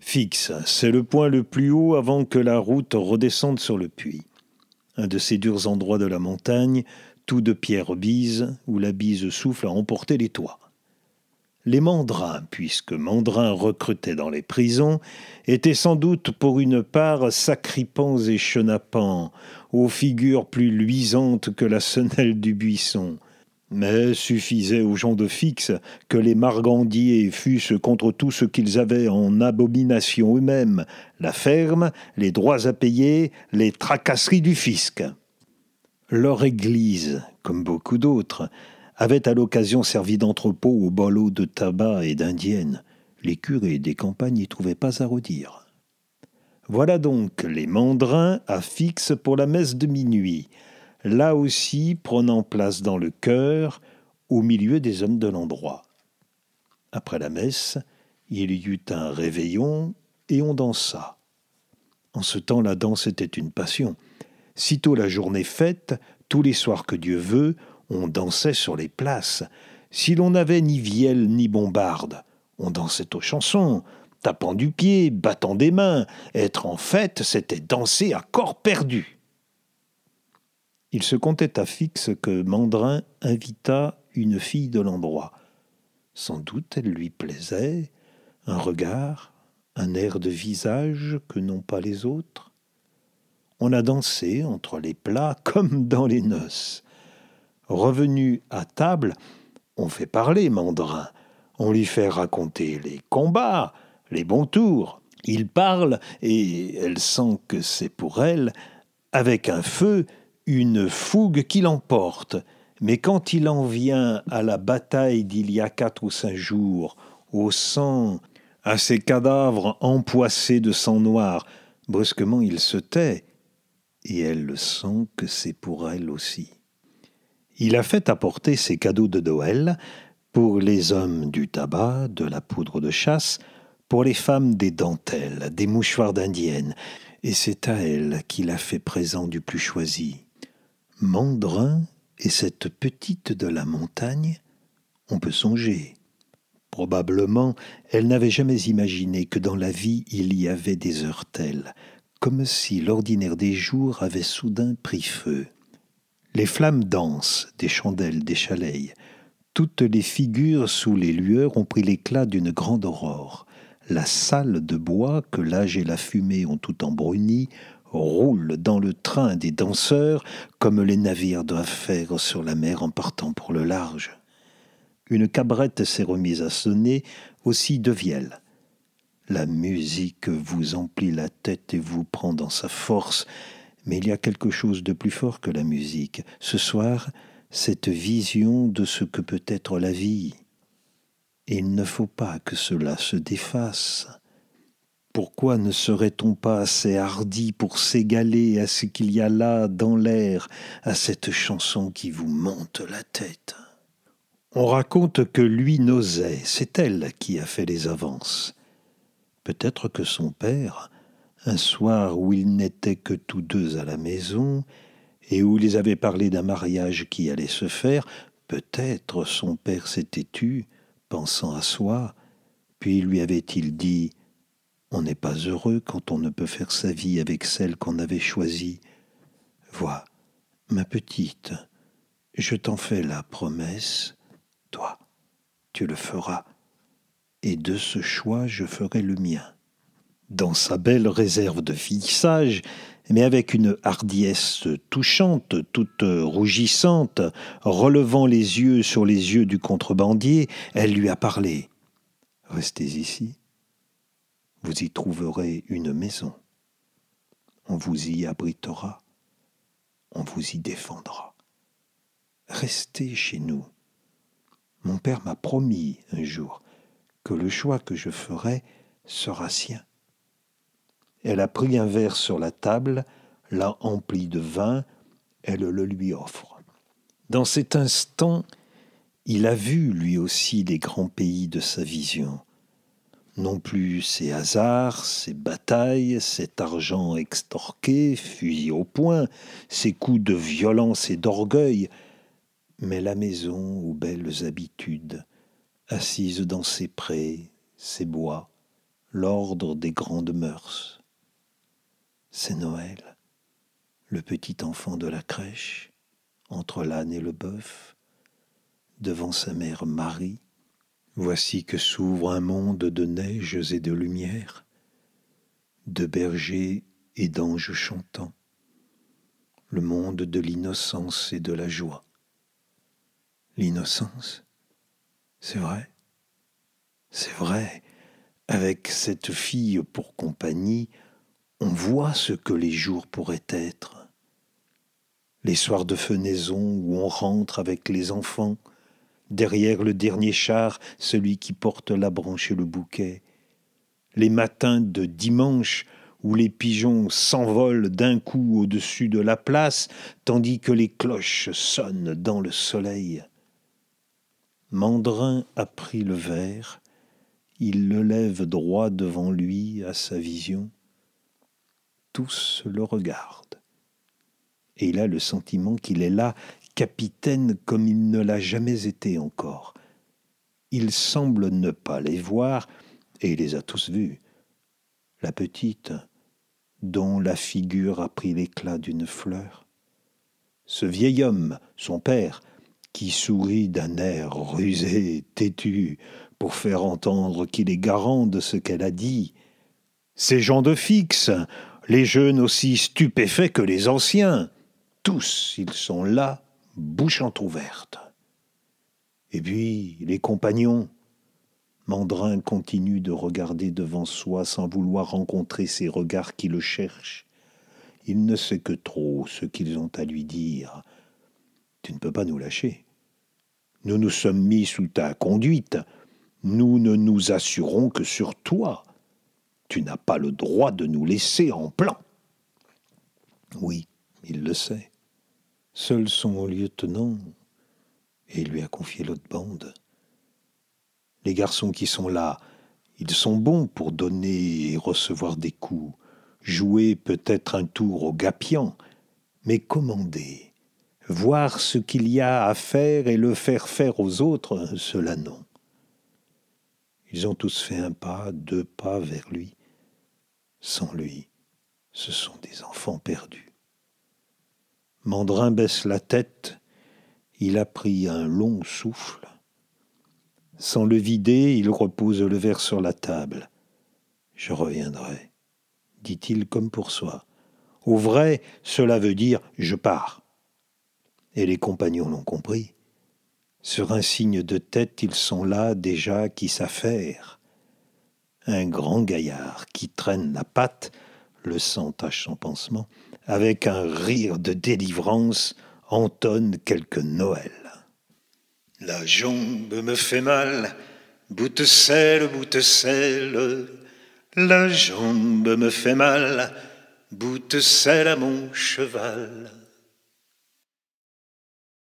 Fixe, c'est le point le plus haut avant que la route redescende sur le puits. Un de ces durs endroits de la montagne, tout de pierre bise, où la bise souffle à emporter les toits. Les mandrins, puisque mandrins recrutés dans les prisons, étaient sans doute pour une part sacripants et chenapans, aux figures plus luisantes que la sonnelle du buisson. Mais suffisait aux gens de fixe que les margandiers fussent contre tout ce qu'ils avaient en abomination eux-mêmes, la ferme, les droits à payer, les tracasseries du fisc. Leur église, comme beaucoup d'autres, avait à l'occasion servi d'entrepôt aux bolos de tabac et d'indiennes. Les curés des campagnes n'y trouvaient pas à redire. Voilà donc les mandrins à fixe pour la messe de minuit, là aussi prenant place dans le cœur, au milieu des hommes de l'endroit. Après la messe, il y eut un réveillon et on dansa. En ce temps, la danse était une passion. Sitôt la journée faite, tous les soirs que Dieu veut, on dansait sur les places. Si l'on n'avait ni vielle ni bombarde, on dansait aux chansons, tapant du pied, battant des mains. Être en fête, c'était danser à corps perdu. Il se comptait à fixe que Mandrin invita une fille de l'endroit. Sans doute elle lui plaisait, un regard, un air de visage que n'ont pas les autres. On a dansé entre les plats comme dans les noces. Revenu à table, on fait parler Mandrin, on lui fait raconter les combats, les bons tours. Il parle, et elle sent que c'est pour elle, avec un feu, une fougue qui l'emporte. Mais quand il en vient à la bataille d'il y a quatre ou cinq jours, au sang, à ces cadavres empoissés de sang noir, brusquement il se tait, et elle le sent que c'est pour elle aussi. Il a fait apporter ses cadeaux de Noël pour les hommes du tabac, de la poudre de chasse, pour les femmes des dentelles, des mouchoirs d'indienne, et c'est à elle qu'il a fait présent du plus choisi. Mandrin et cette petite de la montagne, on peut songer. Probablement, elle n'avait jamais imaginé que dans la vie il y avait des heures telles, comme si l'ordinaire des jours avait soudain pris feu. Les flammes dansent, des chandelles, des chaleilles. Toutes les figures sous les lueurs ont pris l'éclat d'une grande aurore. La salle de bois, que l'âge et la fumée ont tout embruni, roule dans le train des danseurs comme les navires doivent faire sur la mer en partant pour le large. Une cabrette s'est remise à sonner, aussi de vielle. La musique vous emplit la tête et vous prend dans sa force, mais il y a quelque chose de plus fort que la musique. Ce soir, cette vision de ce que peut être la vie. Il ne faut pas que cela se défasse. Pourquoi ne serait-on pas assez hardi pour s'égaler à ce qu'il y a là dans l'air, à cette chanson qui vous monte la tête? On raconte que lui n'osait, c'est elle qui a fait les avances. Peut-être que son père, un soir où ils n'étaient que tous deux à la maison, et où ils avaient parlé d'un mariage qui allait se faire, peut-être son père s'était tu, pensant à soi, puis lui avait-il dit On n'est pas heureux quand on ne peut faire sa vie avec celle qu'on avait choisie. Vois, ma petite, je t'en fais la promesse, toi, tu le feras, et de ce choix je ferai le mien dans sa belle réserve de fille sage, mais avec une hardiesse touchante, toute rougissante, relevant les yeux sur les yeux du contrebandier, elle lui a parlé. Restez ici, vous y trouverez une maison. On vous y abritera, on vous y défendra. Restez chez nous. Mon père m'a promis un jour que le choix que je ferai sera sien. Elle a pris un verre sur la table, l'a empli de vin, elle le lui offre. Dans cet instant, il a vu lui aussi les grands pays de sa vision. Non plus ces hasards, ces batailles, cet argent extorqué, fusillé au poing, ces coups de violence et d'orgueil, mais la maison aux belles habitudes, assise dans ses prés, ses bois, l'ordre des grandes mœurs. C'est Noël, le petit enfant de la crèche, entre l'âne et le bœuf, devant sa mère Marie. Voici que s'ouvre un monde de neiges et de lumière, de bergers et d'anges chantants, le monde de l'innocence et de la joie. L'innocence, c'est vrai, c'est vrai, avec cette fille pour compagnie, on voit ce que les jours pourraient être. Les soirs de fenaison où on rentre avec les enfants, derrière le dernier char, celui qui porte la branche et le bouquet. Les matins de dimanche où les pigeons s'envolent d'un coup au-dessus de la place, tandis que les cloches sonnent dans le soleil. Mandrin a pris le verre, il le lève droit devant lui à sa vision. Tous le regardent. Et il a le sentiment qu'il est là, capitaine comme il ne l'a jamais été encore. Il semble ne pas les voir, et il les a tous vus. La petite, dont la figure a pris l'éclat d'une fleur. Ce vieil homme, son père, qui sourit d'un air rusé, têtu, pour faire entendre qu'il est garant de ce qu'elle a dit. Ces gens de fixe, les jeunes aussi stupéfaits que les anciens, tous ils sont là, bouche entr'ouverte. Et puis les compagnons. Mandrin continue de regarder devant soi sans vouloir rencontrer ces regards qui le cherchent. Il ne sait que trop ce qu'ils ont à lui dire. Tu ne peux pas nous lâcher. Nous nous sommes mis sous ta conduite. Nous ne nous assurons que sur toi. Tu n'as pas le droit de nous laisser en plan. Oui, il le sait. Seul son lieutenant, et il lui a confié l'autre bande. Les garçons qui sont là, ils sont bons pour donner et recevoir des coups, jouer peut-être un tour au gapian, mais commander, voir ce qu'il y a à faire et le faire faire aux autres, cela non. Ils ont tous fait un pas, deux pas vers lui. Sans lui, ce sont des enfants perdus. Mandrin baisse la tête, il a pris un long souffle. Sans le vider, il repose le verre sur la table. Je reviendrai, dit-il comme pour soi. Au vrai, cela veut dire je pars. Et les compagnons l'ont compris. Sur un signe de tête, ils sont là déjà qui s'affairent. Un grand gaillard qui traîne la patte, le sang tache son pansement, avec un rire de délivrance, entonne quelque Noël. La jambe me fait mal, boute-selle, boute-selle. La jambe me fait mal, boute-selle à mon cheval.